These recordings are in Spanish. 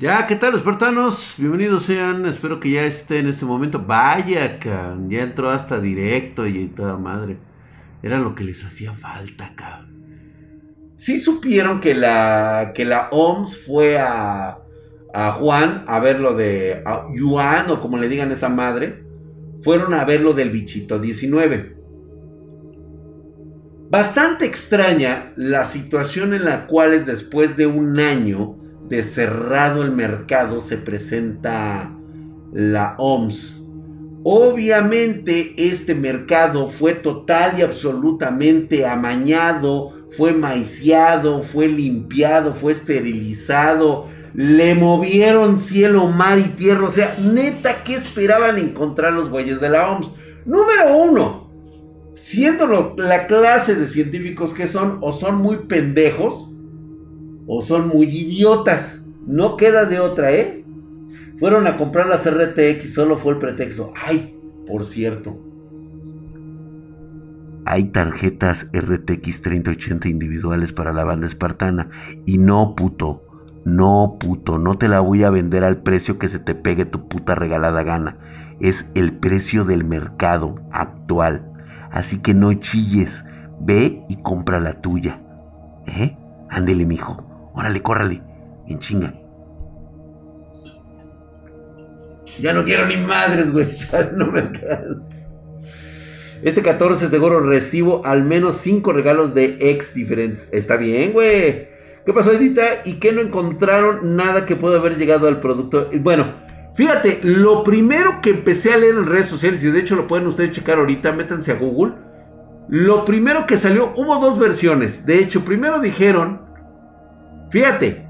Ya, ¿qué tal, espartanos? Bienvenidos sean. Espero que ya esté en este momento. Vaya, can. Ya entró hasta directo y toda madre. Era lo que les hacía falta, acá. Sí supieron que la, que la OMS fue a, a Juan a ver lo de a Yuan o como le digan esa madre. Fueron a ver lo del bichito 19. Bastante extraña la situación en la cual después de un año de cerrado el mercado se presenta la OMS. Obviamente este mercado fue total y absolutamente amañado, fue maiciado, fue limpiado, fue esterilizado, le movieron cielo, mar y tierra. O sea, neta, ¿qué esperaban encontrar los güeyes de la OMS? Número uno, siendo la clase de científicos que son, o son muy pendejos, o son muy idiotas. No queda de otra, ¿eh? Fueron a comprar las RTX, solo fue el pretexto. Ay, por cierto. Hay tarjetas RTX 3080 individuales para la banda espartana. Y no, puto. No, puto. No te la voy a vender al precio que se te pegue tu puta regalada gana. Es el precio del mercado actual. Así que no chilles. Ve y compra la tuya. ¿Eh? Ándele, mijo. Órale, córrale. En chinga. Ya no quiero ni madres, güey. Ya no me Este 14 seguro recibo al menos 5 regalos de ex diferentes. Está bien, güey. ¿Qué pasó, Edita? ¿Y qué no encontraron nada que pueda haber llegado al producto? Bueno, fíjate, lo primero que empecé a leer en redes sociales, y de hecho lo pueden ustedes checar ahorita, métanse a Google. Lo primero que salió, hubo dos versiones. De hecho, primero dijeron Fíjate,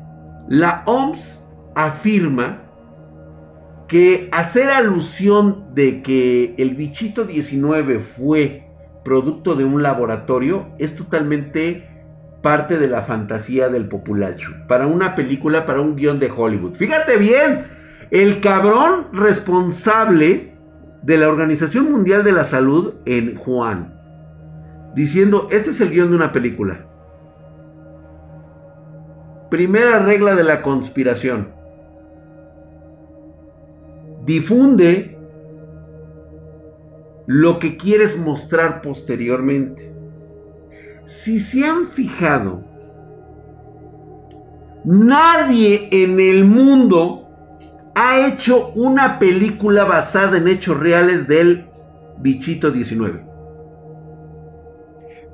la OMS afirma que hacer alusión de que el bichito 19 fue producto de un laboratorio es totalmente parte de la fantasía del populacho. Para una película, para un guion de Hollywood. Fíjate bien, el cabrón responsable de la Organización Mundial de la Salud en Juan. Diciendo, este es el guion de una película. Primera regla de la conspiración. Difunde lo que quieres mostrar posteriormente. Si se han fijado, nadie en el mundo ha hecho una película basada en hechos reales del bichito 19.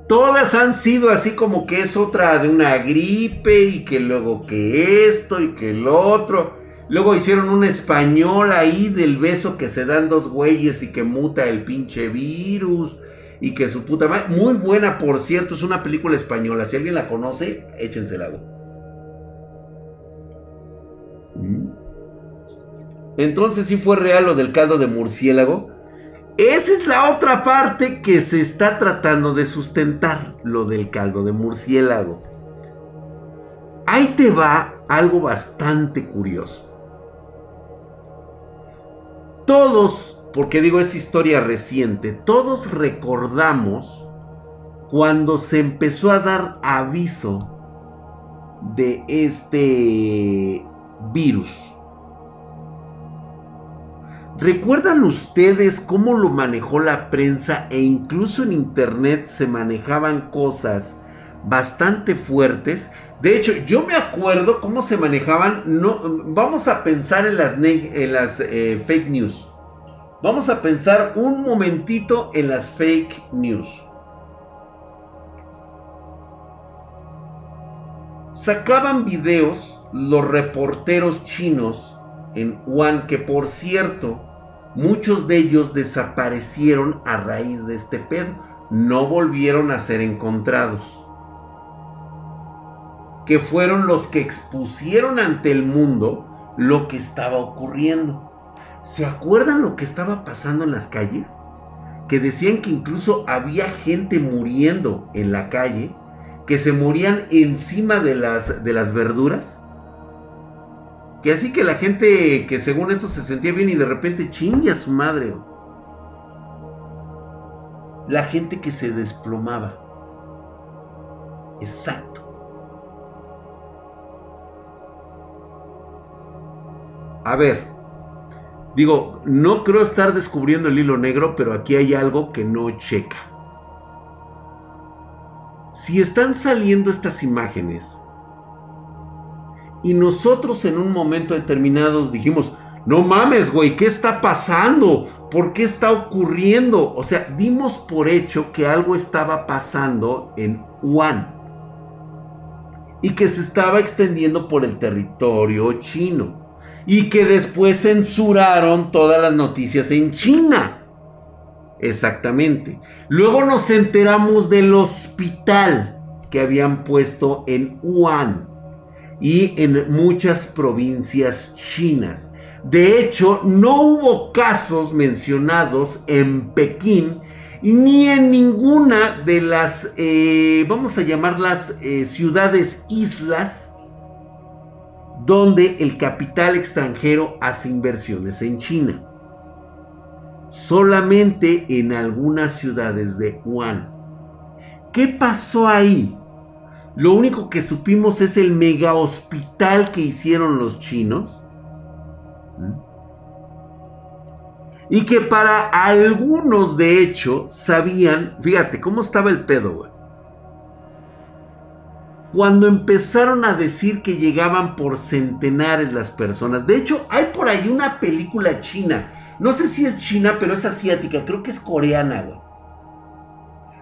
Todas han sido así como que es otra de una gripe y que luego que esto y que el otro. Luego hicieron un español ahí del beso que se dan dos güeyes y que muta el pinche virus. Y que su puta madre. Muy buena, por cierto. Es una película española. Si alguien la conoce, échensela. Entonces sí fue real lo del caldo de murciélago. Esa es la otra parte que se está tratando de sustentar, lo del caldo de murciélago. Ahí te va algo bastante curioso. Todos, porque digo es historia reciente, todos recordamos cuando se empezó a dar aviso de este virus ¿Recuerdan ustedes cómo lo manejó la prensa e incluso en internet se manejaban cosas bastante fuertes? De hecho, yo me acuerdo cómo se manejaban. No, vamos a pensar en las, en las eh, fake news. Vamos a pensar un momentito en las fake news. Sacaban videos los reporteros chinos en Wuhan, que por cierto, muchos de ellos desaparecieron a raíz de este pedo, no volvieron a ser encontrados. Que fueron los que expusieron ante el mundo lo que estaba ocurriendo. ¿Se acuerdan lo que estaba pasando en las calles? Que decían que incluso había gente muriendo en la calle, que se morían encima de las, de las verduras que así que la gente que según esto se sentía bien y de repente chingue a su madre. La gente que se desplomaba. Exacto. a ver, digo, no creo estar descubriendo el hilo negro, pero aquí hay algo que no checa. Si están saliendo estas imágenes y nosotros en un momento determinado dijimos, no mames, güey, ¿qué está pasando? ¿Por qué está ocurriendo? O sea, dimos por hecho que algo estaba pasando en Wuhan y que se estaba extendiendo por el territorio chino y que después censuraron todas las noticias en China. Exactamente. Luego nos enteramos del hospital que habían puesto en Wuhan y en muchas provincias chinas. De hecho, no hubo casos mencionados en Pekín ni en ninguna de las, eh, vamos a llamarlas eh, ciudades islas, donde el capital extranjero hace inversiones en China. Solamente en algunas ciudades de Wuhan. ¿Qué pasó ahí? Lo único que supimos es el mega hospital que hicieron los chinos y que para algunos, de hecho, sabían, fíjate cómo estaba el pedo, güey. Cuando empezaron a decir que llegaban por centenares las personas. De hecho, hay por ahí una película china. No sé si es china, pero es asiática. Creo que es coreana, güey.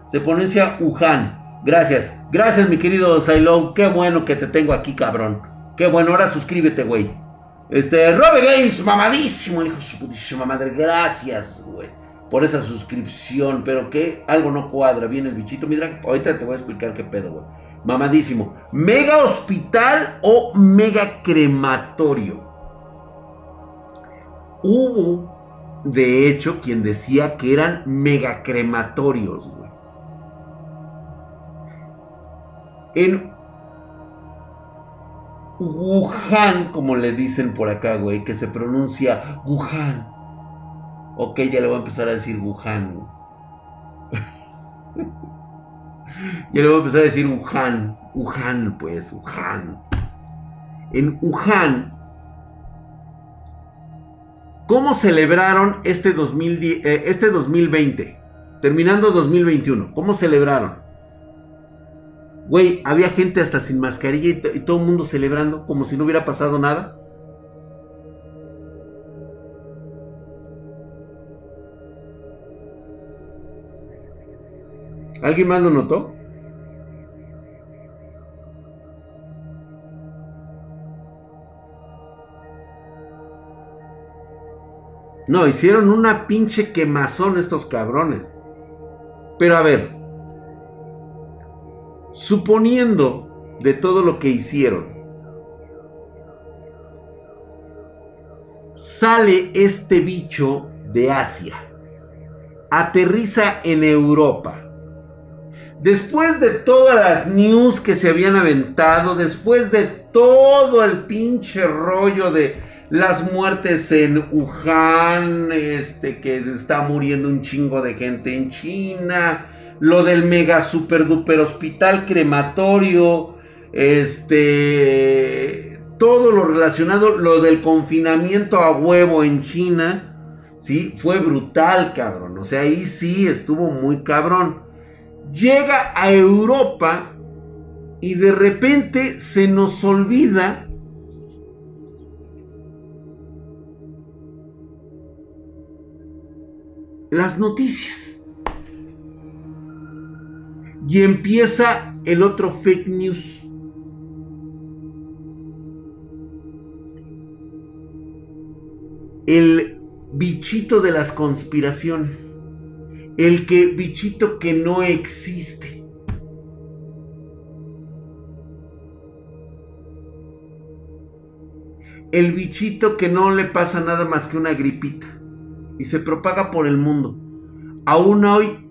Se pronuncia Wuhan. Gracias. Gracias, mi querido Silo. Qué bueno que te tengo aquí, cabrón. Qué bueno. Ahora suscríbete, güey. Este, Robe Games, mamadísimo, hijo de su putísima madre. Gracias, güey, por esa suscripción. Pero que algo no cuadra. Viene el bichito, mira. Ahorita te voy a explicar qué pedo, güey. Mamadísimo. ¿Mega hospital o mega crematorio? Hubo, de hecho, quien decía que eran mega crematorios, güey. En Wuhan, como le dicen por acá, güey, que se pronuncia Wuhan. Ok, ya le voy a empezar a decir Wuhan. ya le voy a empezar a decir Wuhan. Wuhan, pues, Wuhan. En Wuhan, ¿cómo celebraron este, 2010, eh, este 2020? Terminando 2021, ¿cómo celebraron? Güey, había gente hasta sin mascarilla y, todo el mundo celebrando como si no hubiera pasado nada. ¿Alguien más lo notó? No, hicieron una pinche quemazón estos cabrones. Pero a ver, suponiendo de todo lo que hicieron, sale este bicho de Asia, aterriza en Europa. Después de todas las news que se habían aventado, después de todo el pinche rollo de las muertes en Wuhan, este que está muriendo un chingo de gente en China, lo del mega super duper hospital crematorio, este, todo lo relacionado, lo del confinamiento a huevo en China, ¿sí? Fue brutal, cabrón. O sea, ahí sí estuvo muy cabrón. Llega a Europa y de repente se nos olvida las noticias. Y empieza el otro fake news. El bichito de las conspiraciones. El que bichito que no existe. El bichito que no le pasa nada más que una gripita. Y se propaga por el mundo. Aún hoy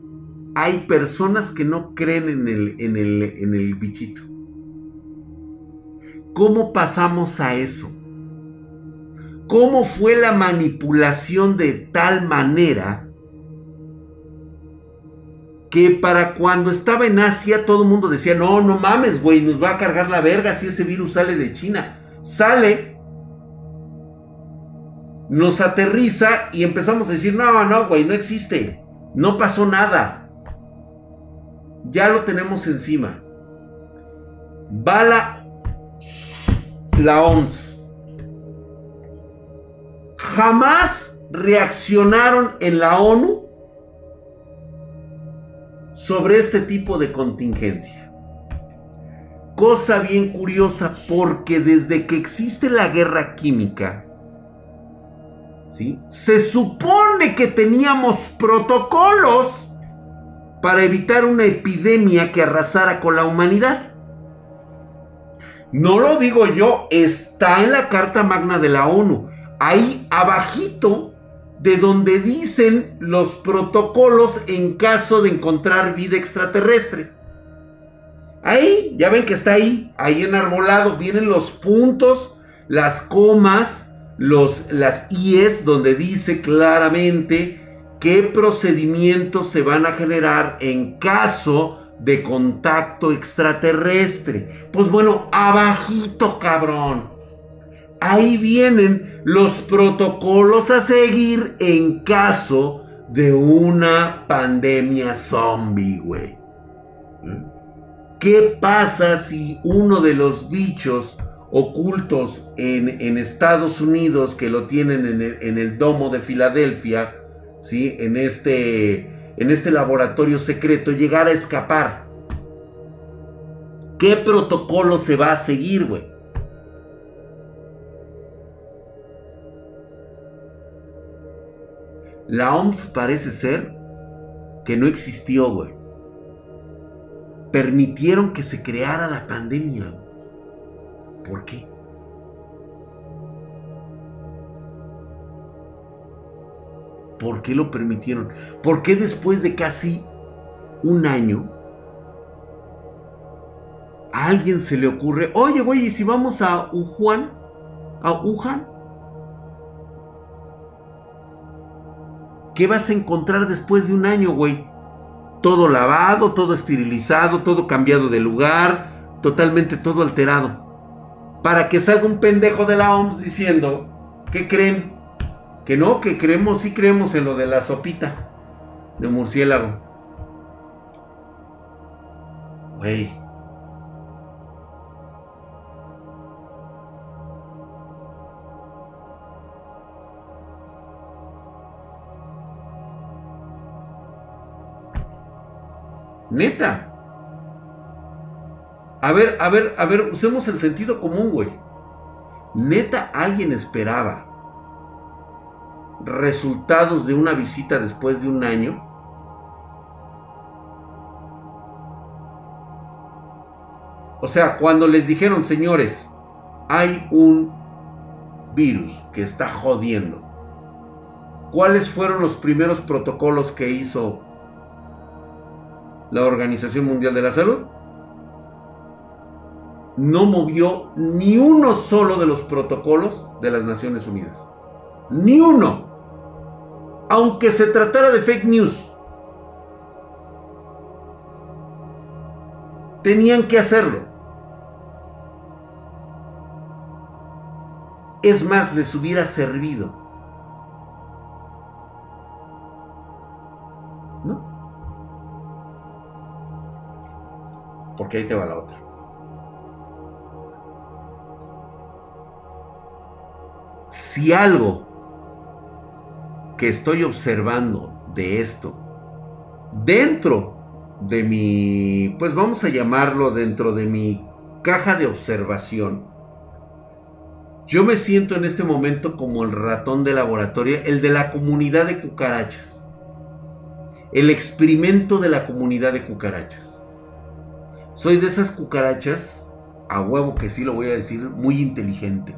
hay personas que no creen en el, en el, en el bichito. ¿Cómo pasamos a eso? ¿Cómo fue la manipulación de tal manera que para cuando estaba en Asia todo el mundo decía, no, no mames, güey, nos va a cargar la verga si ese virus sale de China? Sale nos aterriza y empezamos a decir, no, no, güey, no existe. No pasó nada. Ya lo tenemos encima. Va la, la OMS. Jamás reaccionaron en la ONU sobre este tipo de contingencia. Cosa bien curiosa porque desde que existe la guerra química, ¿sí? se supone que teníamos protocolos para evitar una epidemia que arrasara con la humanidad. No lo digo yo, está en la Carta Magna de la ONU. Ahí abajito de donde dicen los protocolos en caso de encontrar vida extraterrestre. Ahí, ya ven que está ahí, ahí enarbolado, vienen los puntos, las comas, los, las IES, donde dice claramente qué procedimientos se van a generar en caso de contacto extraterrestre. Pues bueno, abajito, cabrón. Ahí vienen los protocolos a seguir en caso de una pandemia zombie, güey. ¿Qué pasa si uno de los bichos ocultos en, Estados Unidos que lo tienen en el, en el, domo de Filadelfia, ¿sí? en, este, en este laboratorio secreto, llegara a escapar? ¿Qué protocolo se va a seguir, güey? La OMS parece ser que no existió, güey. Permitieron que se creara la pandemia. ¿Por qué? ¿Por qué lo permitieron? ¿Por qué después de casi un año a alguien se le ocurre, oye, güey, ¿y si vamos a Wuhan? ¿A Wuhan? ¿Qué vas a encontrar después de un año, güey? Todo lavado, todo esterilizado, todo cambiado de lugar, totalmente todo alterado. Para que salga un pendejo de la OMS diciendo, ¿qué creen? Que no, que creemos, sí creemos en lo de la sopita de murciélago. Güey. Neta. A ver, a ver, a ver, usemos el sentido común, güey. Neta, alguien esperaba resultados de una visita después de un año. O sea, cuando les dijeron, señores, hay un virus que está jodiendo. ¿Cuáles fueron los primeros protocolos que hizo la Organización Mundial de la Salud, no movió ni uno solo de los protocolos de las Naciones Unidas. Ni uno. Aunque se tratara de fake news. Tenían que hacerlo. Es más, les hubiera servido. Porque ahí te va la otra. Si algo que estoy observando de esto, dentro de mi, pues vamos a llamarlo dentro de mi caja de observación, yo me siento en este momento como el ratón de laboratorio, el de la comunidad de cucarachas. El experimento de la comunidad de cucarachas. Soy de esas cucarachas, a huevo que sí lo voy a decir, muy inteligente.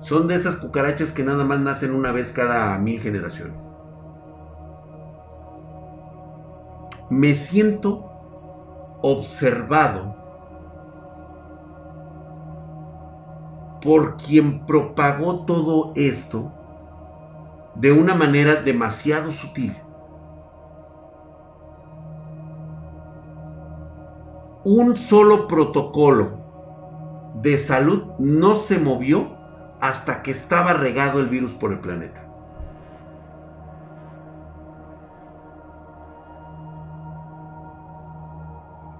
Son de esas cucarachas que nada más nacen una vez cada mil generaciones. Me siento observado por quien propagó todo esto de una manera demasiado sutil. un solo protocolo de salud no se movió hasta que estaba regado el virus por el planeta.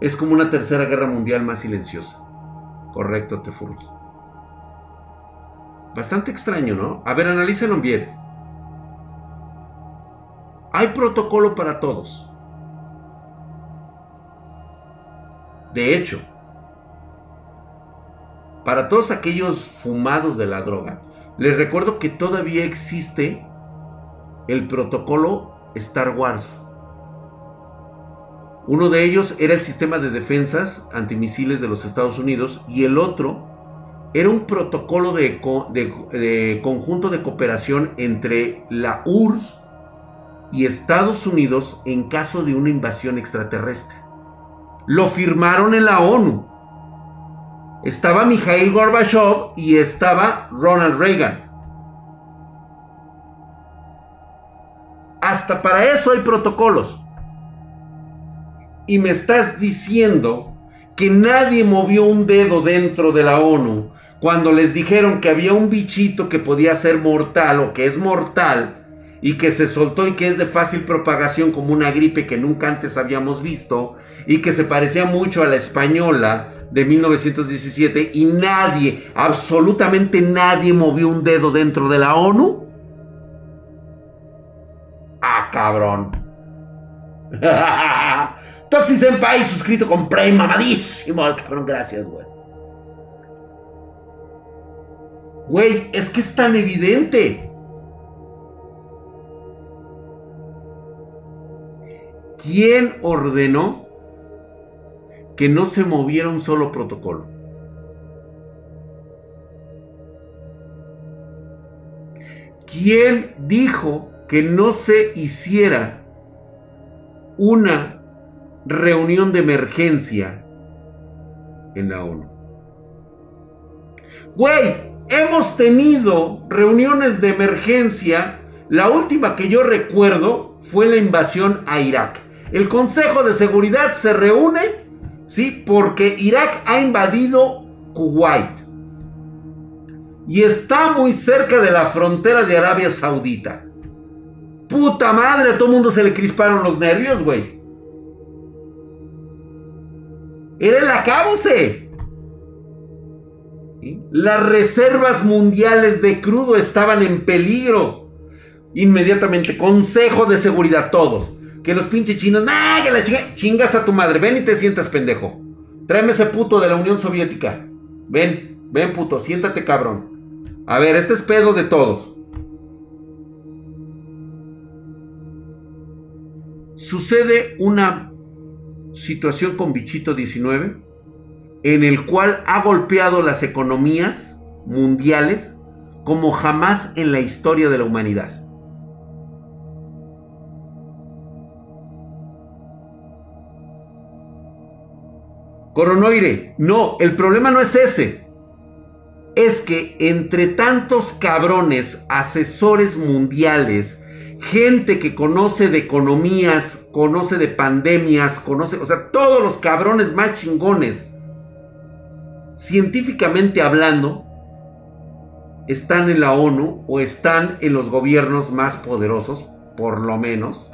Es como una tercera guerra mundial más silenciosa. Correcto, Tefurros. Bastante extraño, ¿no? A ver, analícenlo bien. Hay protocolo para todos. De hecho, para todos aquellos fumados de la droga, les recuerdo que todavía existe el protocolo Star Wars. Uno de ellos era el sistema de defensas antimisiles de los Estados Unidos y el otro era un protocolo de, conjunto de cooperación entre la URSS y Estados Unidos en caso de una invasión extraterrestre. Lo firmaron en la ONU. Estaba Mikhail Gorbachev y estaba Ronald Reagan. Hasta para eso hay protocolos. Y me estás diciendo que nadie movió un dedo dentro de la ONU cuando les dijeron que había un bichito que podía ser mortal o que es mortal y que se soltó y que es de fácil propagación como una gripe que nunca antes habíamos visto y que se parecía mucho a la española de 1917 y nadie, absolutamente nadie movió un dedo dentro de la ONU? Ah, cabrón. Toxis Senpai suscrito con Prime mamadísimo. Cabrón, gracias, güey. Güey, es que es tan evidente. ¿Quién ordenó que no se moviera un solo protocolo? ¿Quién dijo que no se hiciera una reunión de emergencia en la ONU? Güey, hemos tenido reuniones de emergencia. La última que yo recuerdo fue la invasión a Irak. El Consejo de Seguridad se reúne, ¿sí? Porque Irak ha invadido Kuwait. Y está muy cerca de la frontera de Arabia Saudita. Puta madre, a todo mundo se le crisparon los nervios, güey. Era el acábose. Las reservas mundiales de crudo estaban en peligro. Inmediatamente, Consejo de Seguridad, todos. Que los pinches chinos, nah, que la chinga, chingas a tu madre, ven y te sientas pendejo. Tráeme ese puto de la Unión Soviética. Ven, ven puto, siéntate cabrón. A ver, este es pedo de todos. Sucede una situación con Bichito 19 en el cual ha golpeado las economías mundiales como jamás en la historia de la humanidad. Coronoire, no, el problema no es ese. Es que entre tantos cabrones, asesores mundiales, gente que conoce de economías, conoce de pandemias, conoce, o sea, todos los cabrones más chingones científicamente hablando, están en la ONU o están en los gobiernos más poderosos, por lo menos.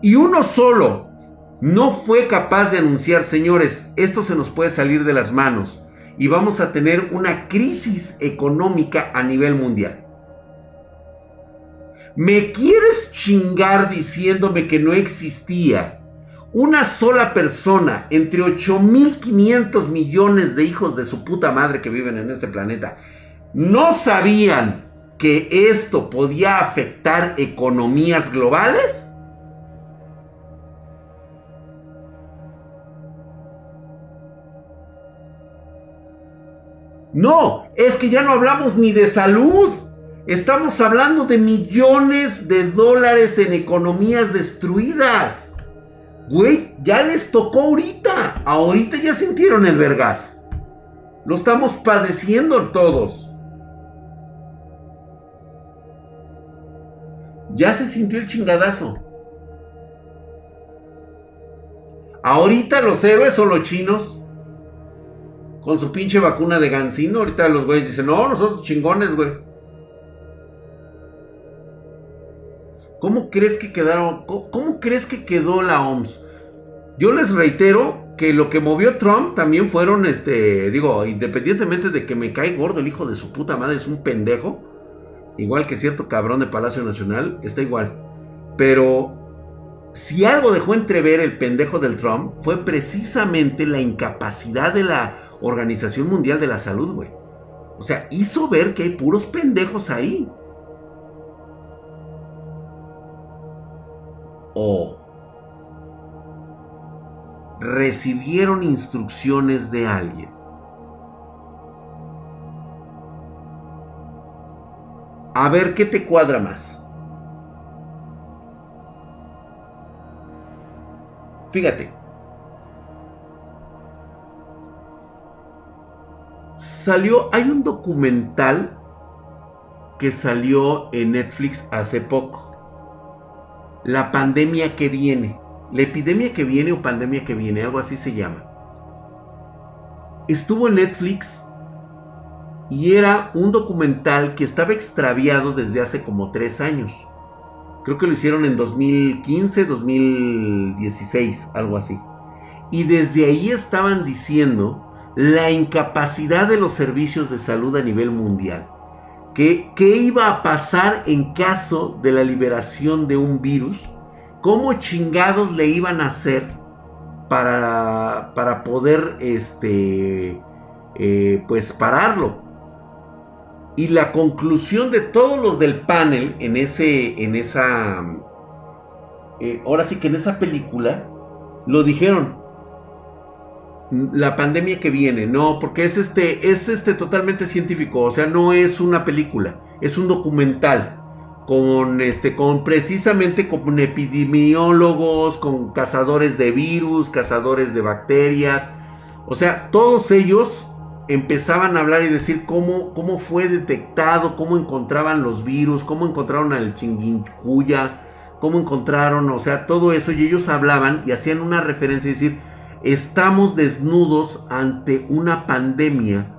Y uno solo no fue capaz de anunciar, señores, esto se nos puede salir de las manos y vamos a tener una crisis económica a nivel mundial. ¿Me quieres chingar diciéndome que no existía una sola persona entre 8.500 millones de hijos de su puta madre que viven en este planeta no sabían que esto podía afectar economías globales? No, es que ya no hablamos ni de salud. Estamos hablando de millones de dólares en economías destruidas. Güey, ya les tocó ahorita. Ahorita ya sintieron el vergazo. Lo estamos padeciendo todos. Ya se sintió el chingadazo. Ahorita los héroes son los chinos. Con su pinche vacuna de Gansino. Ahorita los güeyes dicen, no, nosotros chingones, güey. ¿Cómo crees que quedaron? ¿Cómo, crees que quedó la OMS? Yo les reitero que lo que movió Trump también fueron, este, digo, independientemente de que me cae gordo el hijo de su puta madre, es un pendejo, igual que cierto cabrón de Palacio Nacional, está igual. Pero si algo dejó entrever el pendejo del Trump fue precisamente la incapacidad de la Organización Mundial de la Salud, güey. O sea, hizo ver que hay puros pendejos ahí. O recibieron instrucciones de alguien. A ver qué te cuadra más. Fíjate. Salió, hay un documental que salió en Netflix hace poco. La pandemia que viene. La epidemia que viene o pandemia que viene, algo así se llama. Estuvo en Netflix y era un documental que estaba extraviado desde hace como tres años. Creo que lo hicieron en 2015, 2016, algo así. Y desde ahí estaban diciendo la incapacidad de los servicios de salud a nivel mundial. Que, ¿Qué iba a pasar en caso de la liberación de un virus? ¿Cómo chingados le iban a hacer para, para poder este, eh, pues pararlo? Y la conclusión de todos los del panel en ese, en esa, eh, ahora sí que en esa película, lo dijeron. La pandemia que viene, no, porque es este, es este totalmente científico, o sea, no es una película, es un documental con este, con precisamente con epidemiólogos, con cazadores de virus, cazadores de bacterias, o sea, todos ellos empezaban a hablar y decir cómo, cómo fue detectado, cómo encontraban los virus, cómo encontraron al chinguincuya, cómo encontraron, o sea, todo eso. Y ellos hablaban y hacían una referencia y decir, estamos desnudos ante una pandemia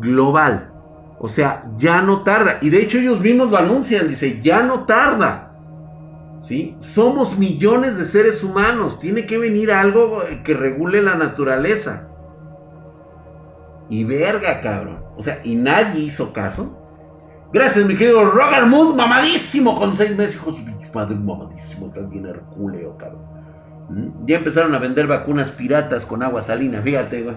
global. O sea, ya no tarda. Y de hecho ellos mismos lo anuncian, dice, ya no tarda. ¿Sí? Somos millones de seres humanos. Tiene que venir algo que regule la naturaleza. Y verga, cabrón. O sea, y nadie hizo caso. Gracias, mi querido Roger Mood, mamadísimo con seis meses. Hijo de madre, mamadísimo. Estás bien hercúleo, cabrón. Ya empezaron a vender vacunas piratas con agua salina. Fíjate, güey.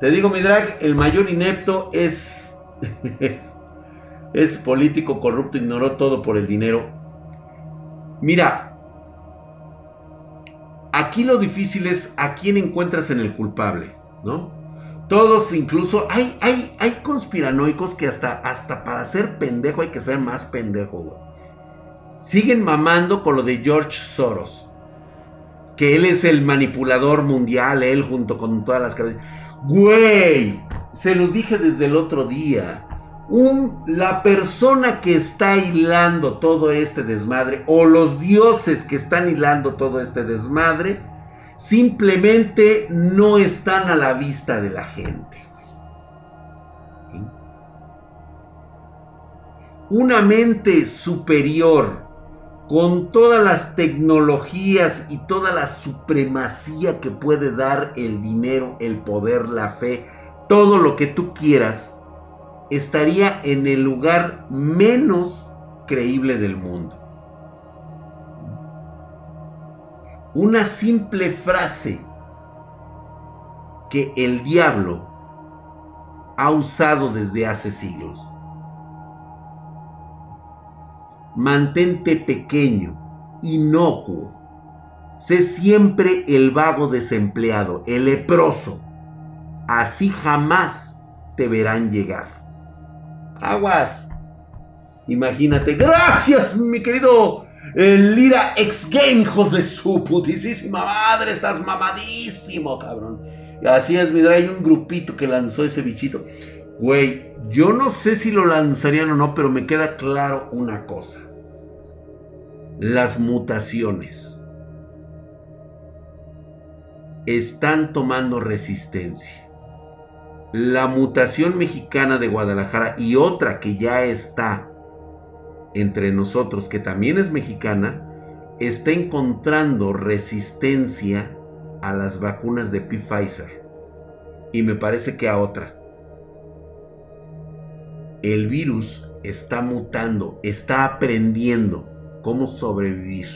Te digo, mi drag, el mayor inepto es, es, es político corrupto, ignoró todo por el dinero. Mira, aquí lo difícil es a quién encuentras en el culpable, ¿no? Todos incluso, hay, hay, hay conspiranoicos que hasta, hasta para ser pendejo hay que ser más pendejo, Siguen mamando con lo de George Soros. Que él es el manipulador mundial, él junto con todas las cabezas. Güey, se los dije desde el otro día. Un, la persona que está hilando todo este desmadre, o los dioses que están hilando todo este desmadre, simplemente no están a la vista de la gente. Una mente superior con todas las tecnologías y toda la supremacía que puede dar el dinero, el poder, la fe, todo lo que tú quieras, estaría en el lugar menos creíble del mundo. una simple frase que el diablo ha usado desde hace siglos. Mantente pequeño, inocuo. Sé siempre el vago desempleado, el leproso. Así jamás te verán llegar. Aguas. Imagínate. Gracias, mi querido el Lira X Game, hijos de su putísima madre. Estás mamadísimo, cabrón. Así es, mira, hay un grupito que lanzó ese bichito. Güey, yo no sé si lo lanzarían o no, pero me queda claro una cosa. Las mutaciones están tomando resistencia. la mutación mexicana de Guadalajara y otra que ya está entre nosotros, que también es mexicana, está encontrando resistencia a las vacunas de Pfizer. Y me parece que a otra. El virus está mutando, está aprendiendo cómo sobrevivir.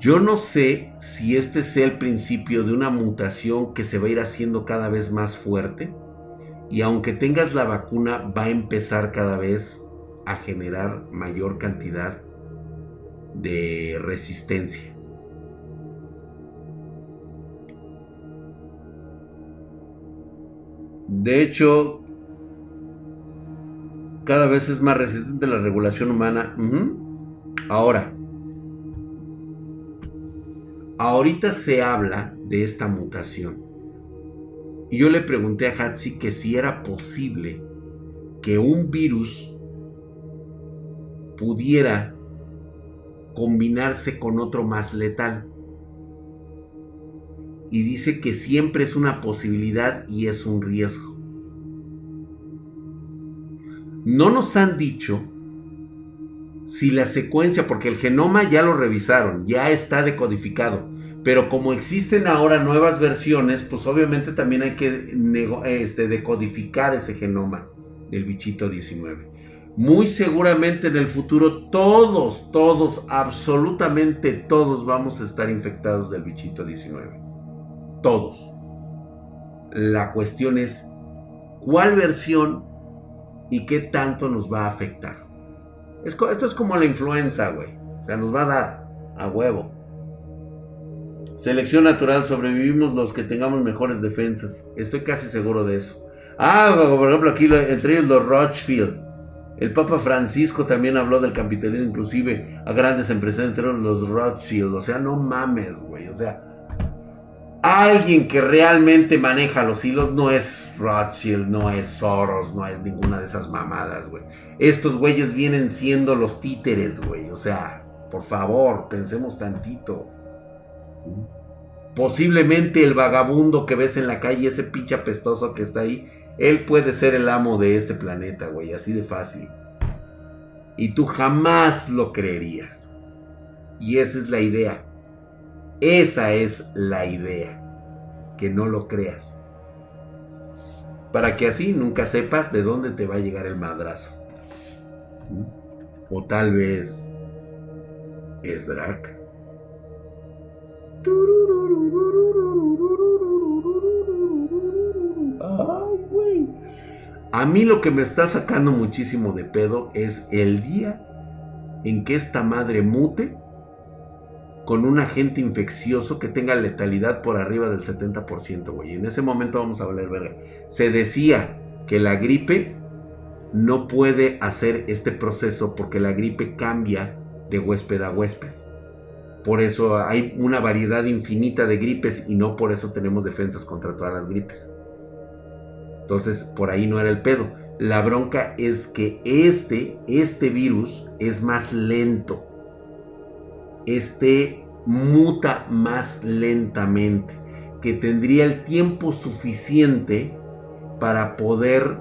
Yo no sé si este sea el principio de una mutación que se va a ir haciendo cada vez más fuerte y aunque tengas la vacuna va a empezar cada vez a generar mayor cantidad de resistencia. De hecho, cada vez es más resistente la regulación humana. Ahora, Ahorita se habla de esta mutación. Y yo le pregunté a Hatsi que si era posible que un virus pudiera combinarse con otro más letal. Y dice que siempre es una posibilidad y es un riesgo. No nos han dicho si la secuencia, porque el genoma ya lo revisaron, ya está decodificado, pero como existen ahora nuevas versiones, pues obviamente también hay que este, decodificar ese genoma del bichito 19. Muy seguramente en el futuro todos, todos, absolutamente todos vamos a estar infectados del bichito 19. Todos. La cuestión es cuál versión y qué tanto nos va a afectar esto es como la influenza, güey. O sea, nos va a dar a huevo. Selección natural, sobrevivimos los que tengamos mejores defensas. Estoy casi seguro de eso. Ah, por ejemplo, aquí entre ellos los Rothschild. El Papa Francisco también habló del capitalismo, inclusive a grandes empresarios, entre los Rothschild. O sea, no mames, güey. O sea, alguien que realmente maneja los hilos no es Rothschild, no es Soros, no es ninguna de esas mamadas, güey. Estos güeyes vienen siendo los títeres, güey. O sea, por favor, pensemos tantito. Posiblemente el vagabundo que ves en la calle, ese pinche apestoso que está ahí, él puede ser el amo de este planeta, güey, así de fácil. Y tú jamás lo creerías. Y esa es la idea. Esa es la idea. Que no lo creas. Para que así nunca sepas de dónde te va a llegar el madrazo. O tal vez es Drac. A mí lo que me está sacando muchísimo de pedo es el día en que esta madre mute con un agente infeccioso que tenga letalidad por arriba del 70%, güey. En ese momento vamos a hablar verga. Se decía que la gripe no puede hacer este proceso porque la gripe cambia de huésped a huésped. Por eso hay una variedad infinita de gripes y no por eso tenemos defensas contra todas las gripes. Entonces, por ahí no era el pedo. La bronca es que este, este virus es más lento este muta más lentamente, que tendría el tiempo suficiente para poder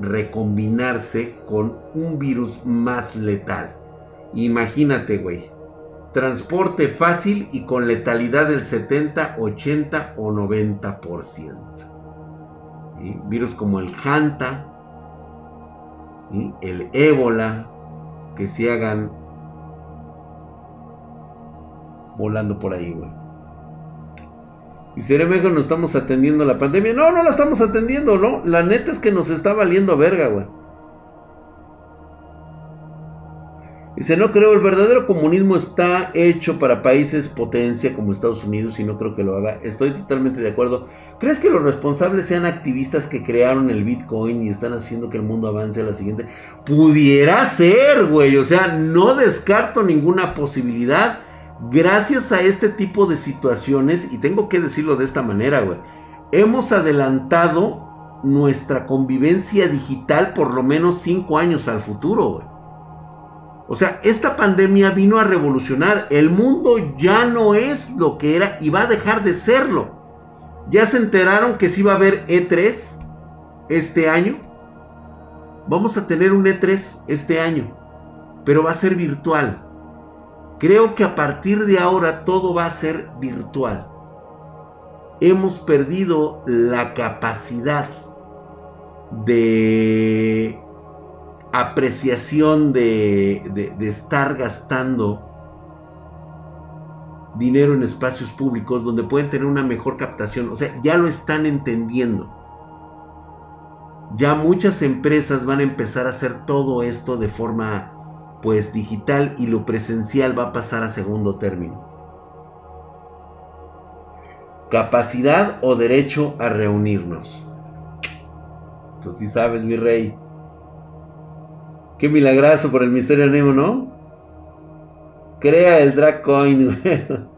recombinarse con un virus más letal. Imagínate, güey. Transporte fácil y con letalidad del 70, 80 o 90%. Virus como el Hanta, el ébola, que se hagan volando por ahí, güey. Y seré mejor no estamos atendiendo la pandemia. No, no la estamos atendiendo, ¿no? La neta es que nos está valiendo verga, güey. Dice, no creo, el verdadero comunismo está hecho para países potencia como Estados Unidos y no creo que lo haga. Estoy totalmente de acuerdo. ¿Crees que los responsables sean activistas que crearon el Bitcoin y están haciendo que el mundo avance a la siguiente? Pudiera ser, güey. O sea, no descarto ninguna posibilidad gracias a este tipo de situaciones, y tengo que decirlo de esta manera, güey, hemos adelantado nuestra convivencia digital por lo menos cinco años al futuro, güey. O sea, esta pandemia vino a revolucionar. El mundo ya no es lo que era y va a dejar de serlo. Ya se enteraron que si va a haber E3 este año. Vamos a tener un E3 este año, pero va a ser virtual. Creo que a partir de ahora todo va a ser virtual. Hemos perdido la capacidad de apreciación de, estar gastando dinero en espacios públicos donde pueden tener una mejor captación. O sea, ya lo están entendiendo. Ya muchas empresas van a empezar a hacer todo esto de forma pues digital y lo presencial va a pasar a segundo término. Capacidad o derecho a reunirnos. Tú sí sabes, mi rey. Qué milagroso por el misterio Nemo, ¿no? Crea el drag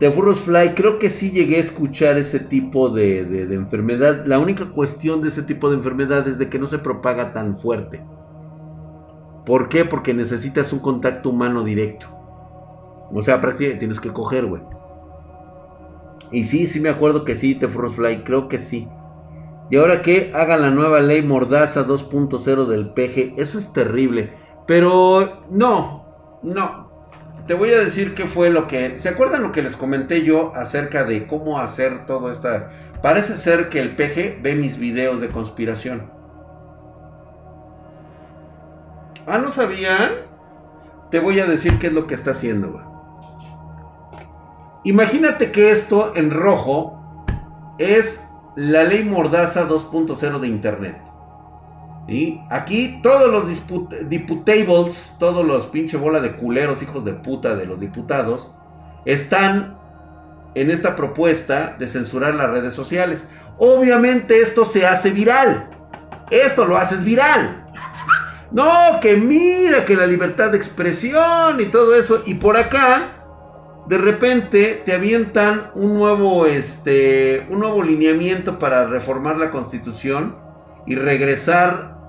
De Furros Fly, creo que sí llegué a escuchar ese tipo de, de, enfermedad. La única cuestión de ese tipo de enfermedad es de que no se propaga tan fuerte. ¿Por qué? Porque necesitas un contacto humano directo. O sea, prácticamente tienes que coger, güey. Y sí, sí me acuerdo que sí, The Fly, creo que sí. Y ahora que hagan la nueva ley Mordaza 2.0 del PG, eso es terrible. Pero no, no, te voy a decir qué fue lo que... ¿Se acuerdan lo que les comenté yo acerca de cómo hacer todo esta... Parece ser que el PG ve mis videos de conspiración. Ah, ¿no sabían? Te voy a decir qué es lo que está haciendo. Imagínate que esto en rojo es la ley Mordaza 2.0 de Internet. Y aquí todos los diputables, todos los pinche bola de culeros, hijos de puta de los diputados, están en esta propuesta de censurar las redes sociales. Obviamente esto se hace viral. Esto lo haces viral. No, que mira que la libertad de expresión y todo eso. Y por acá, de repente te avientan un nuevo, este, un nuevo lineamiento para reformar la constitución y regresar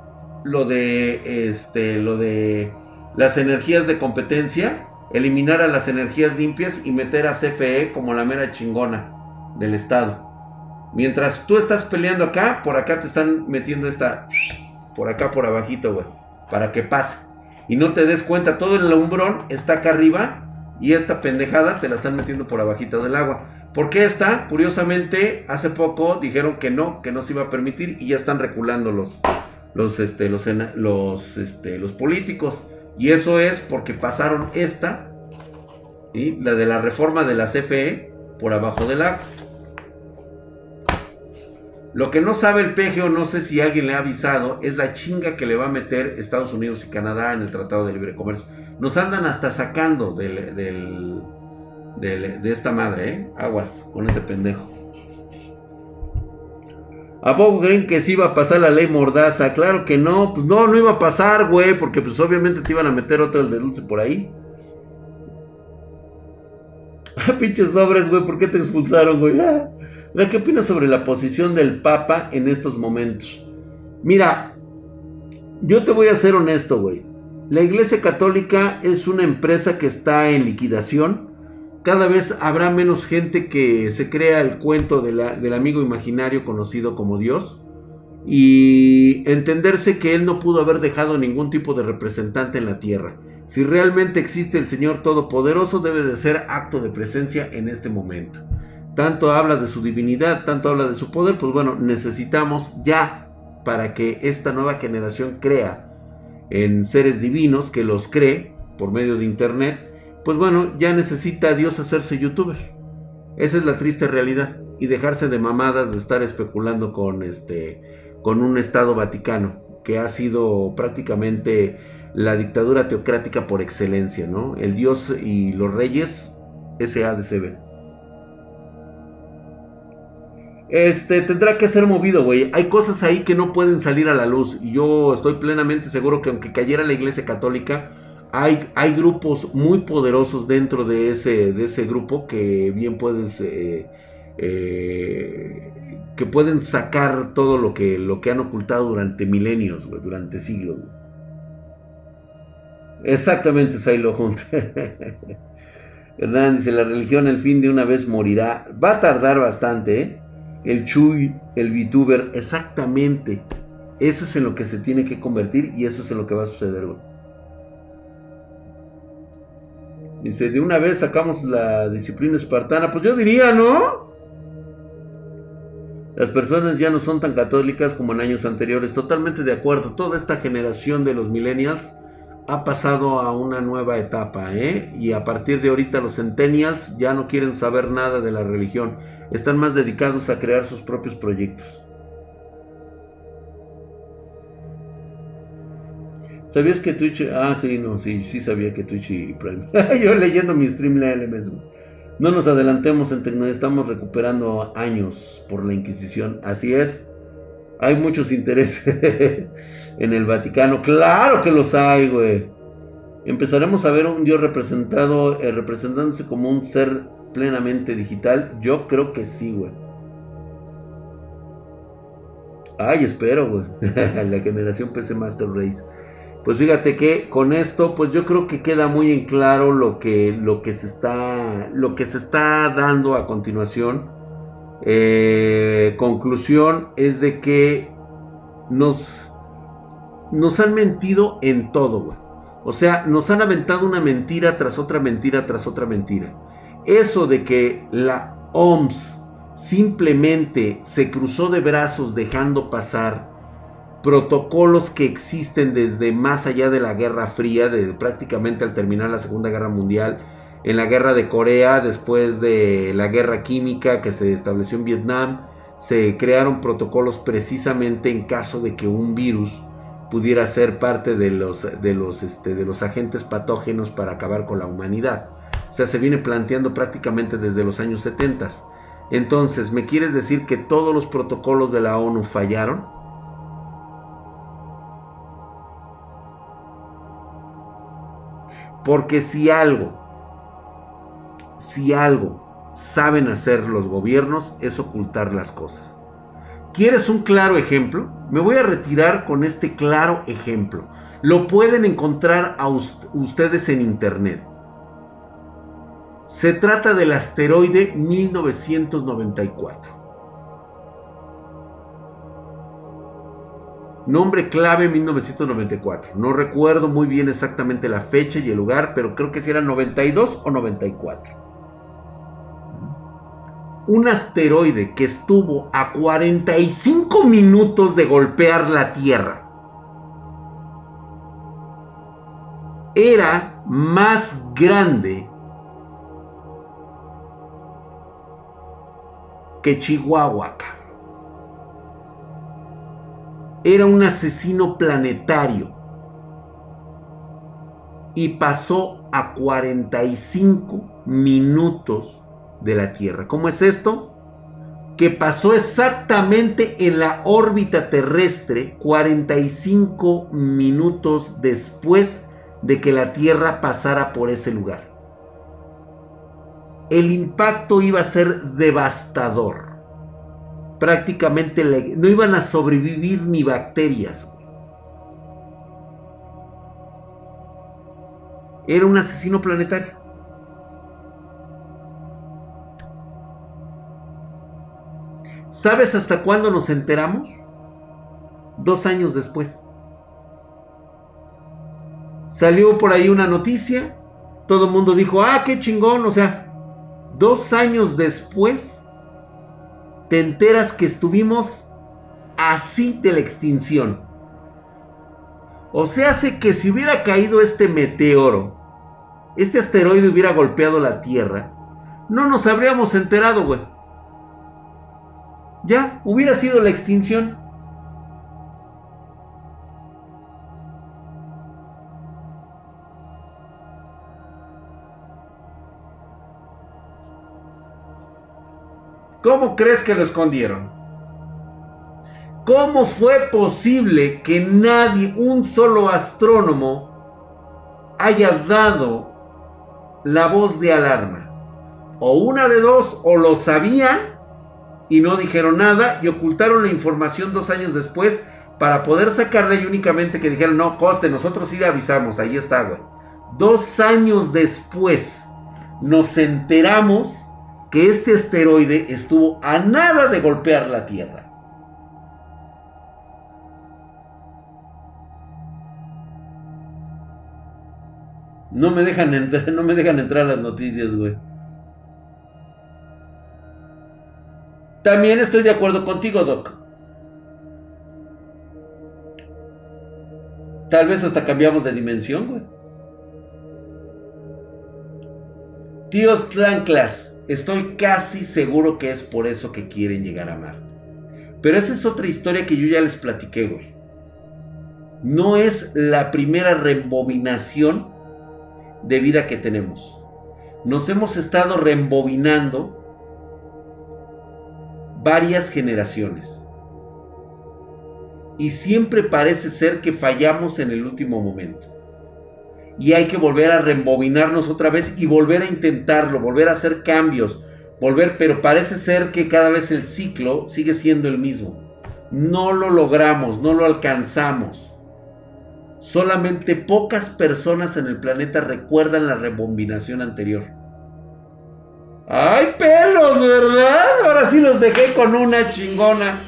lo de este lo de las energías de competencia, eliminar a las energías limpias y meter a CFE como la mera chingona del estado. Mientras tú estás peleando acá, por acá te están metiendo esta por acá por abajito, güey, para que pase. Y no te des cuenta, todo el lumbrón está acá arriba y esta pendejada te la están metiendo por abajito del agua. Porque esta, curiosamente, hace poco dijeron que no, que no se iba a permitir y ya están reculando los, este, los, los, este, los políticos. Y eso es porque pasaron esta, y la de la reforma de la CFE, por abajo del agua. Lo que no sabe el PG o no sé si alguien le ha avisado es la chinga que le va a meter Estados Unidos y Canadá en el Tratado de Libre Comercio. Nos andan hasta sacando del, del, de esta madre, ¿eh? Aguas con ese pendejo. ¿A poco creen que sí iba a pasar la ley mordaza? Claro que no, pues no, no iba a pasar, güey, porque pues obviamente te iban a meter otro de dulce por ahí. Ah, pinches sobres, güey, ¿por qué te expulsaron, güey? Ah. ¿Qué opinas sobre la posición del Papa en estos momentos? Mira, yo te voy a ser honesto, güey. La Iglesia Católica es una empresa que está en liquidación cada vez habrá menos gente que se crea el cuento del amigo imaginario conocido como Dios y entenderse que Él no pudo haber dejado ningún tipo de representante en la tierra. Si realmente existe el Señor Todopoderoso debe de ser acto de presencia en este momento. Tanto habla de su divinidad, tanto habla de su poder, pues bueno, necesitamos ya para que esta nueva generación crea en seres divinos, que los cree por medio de Internet, pues bueno, ya necesita Dios hacerse youtuber. Esa es la triste realidad. Y dejarse de mamadas de estar especulando con este. con un Estado Vaticano. Que ha sido prácticamente la dictadura teocrática por excelencia, ¿no? El Dios y los reyes, ese ADCB. Este, tendrá que ser movido, güey. Hay cosas ahí que no pueden salir a la luz. Y yo estoy plenamente seguro que aunque cayera la iglesia católica, hay, grupos muy poderosos dentro de ese, grupo que bien puedes... Eh, eh, que pueden sacar todo lo que, han ocultado durante milenios, durante siglos. Exactamente, Sailo Hunt. Hernán dice, la religión el fin de una vez morirá. Va a tardar bastante, ¿eh? El Chuy, el VTuber, exactamente. Eso es en lo que se tiene que convertir y eso es en lo que va a suceder, Dice, de una vez sacamos la disciplina espartana. Pues yo diría, ¿no? Las personas ya no son tan católicas como en años anteriores. Totalmente de acuerdo. Toda esta generación de los millennials ha pasado a una nueva etapa, ¿eh? Y a partir de ahorita los centennials ya no quieren saber nada de la religión, están más dedicados a crear sus propios proyectos. ¿Sabías que Twitch... Ah, sí, no, sí, sí sabía que Twitch y Prime. Yo leyendo mi stream Elements. No nos adelantemos en tecnología, estamos recuperando años por la Inquisición. Así es. Hay muchos intereses en el Vaticano. Claro que los hay, güey. Empezaremos a ver un Dios representado, eh, representándose como un ser plenamente digital. Yo creo que sí, güey. Ay, espero, güey. la generación PC Master Race. Pues fíjate que con esto, pues yo creo que queda muy en claro lo que, lo que, se, está, lo que se está dando a continuación. Eh, conclusión es de que nos, nos han mentido en todo. O sea, nos han aventado una mentira tras otra mentira tras otra mentira. Eso de que la OMS simplemente se cruzó de brazos dejando pasar protocolos que existen desde más allá de la Guerra Fría, de prácticamente al terminar la Segunda Guerra Mundial, en la Guerra de Corea, después de la Guerra Química que se estableció en Vietnam, se crearon protocolos precisamente en caso de que un virus pudiera ser parte de los, de los, este, de los agentes patógenos para acabar con la humanidad. O sea, se viene planteando prácticamente desde los años 70. Entonces, ¿me quieres decir que todos los protocolos de la ONU fallaron? Porque si algo, si algo saben hacer los gobiernos es ocultar las cosas. ¿Quieres un claro ejemplo? Me voy a retirar con este claro ejemplo. Lo pueden encontrar a ustedes en internet. Se trata del asteroide 1994. Nombre clave 1994. No recuerdo muy bien exactamente la fecha y el lugar, pero creo que si era 92 o 94. Un asteroide que estuvo a 45 minutos de golpear la Tierra. Era más grande que Chihuahua era un asesino planetario y pasó a 45 minutos de la Tierra. ¿Cómo es esto? Que pasó exactamente en la órbita terrestre 45 minutos después de que la Tierra pasara por ese lugar. El impacto iba a ser devastador prácticamente no iban a sobrevivir ni bacterias. Era un asesino planetario. ¿Sabes hasta cuándo nos enteramos? Dos años después. Salió por ahí una noticia. Todo el mundo dijo, ah, qué chingón. O sea, dos años después te enteras que estuvimos así de la extinción. O sea, hace que si hubiera caído este meteoro, este asteroide hubiera golpeado la Tierra, no nos habríamos enterado, güey. Ya, hubiera sido la extinción. ¿Cómo crees que lo escondieron? ¿Cómo fue posible que nadie, un solo astrónomo, haya dado la voz de alarma. O una de dos, o lo sabían y no dijeron nada y ocultaron la información dos años después para poder sacarla y únicamente que dijeron, no, coste, nosotros sí le avisamos, ahí está, güey. Dos años después nos enteramos que este asteroide estuvo a nada de golpear la Tierra. No me dejan entrar, no me dejan entrar las noticias, güey. También estoy de acuerdo contigo, Doc. Tal vez hasta cambiamos de dimensión, güey. Tíos Clanclas, estoy casi seguro que es por eso que quieren llegar a Marte. Pero esa es otra historia que yo ya les platiqué, güey. No es la primera rebobinación de vida que tenemos. Nos hemos estado reembobinando varias generaciones. Y siempre parece ser que fallamos en el último momento. Y hay que volver a reembobinarnos otra vez y volver a intentarlo, volver a hacer cambios, volver, pero parece ser que cada vez el ciclo sigue siendo el mismo. No lo logramos, no lo alcanzamos. Solamente pocas personas en el planeta recuerdan la rebobinación anterior. ¡Ay, pelos, verdad! Ahora sí los dejé con una chingona.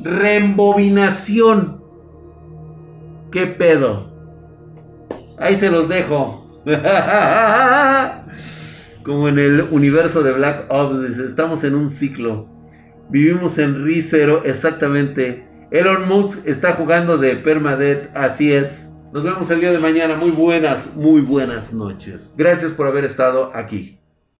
Rembobinación. ¿Qué pedo? Ahí se los dejo. Como en el universo de Black Ops, estamos en un ciclo. Vivimos en Rizero, exactamente. Elon Musk está jugando de Permadeath, así es. Nos vemos el día de mañana. Muy buenas, muy buenas noches. Gracias por haber estado aquí.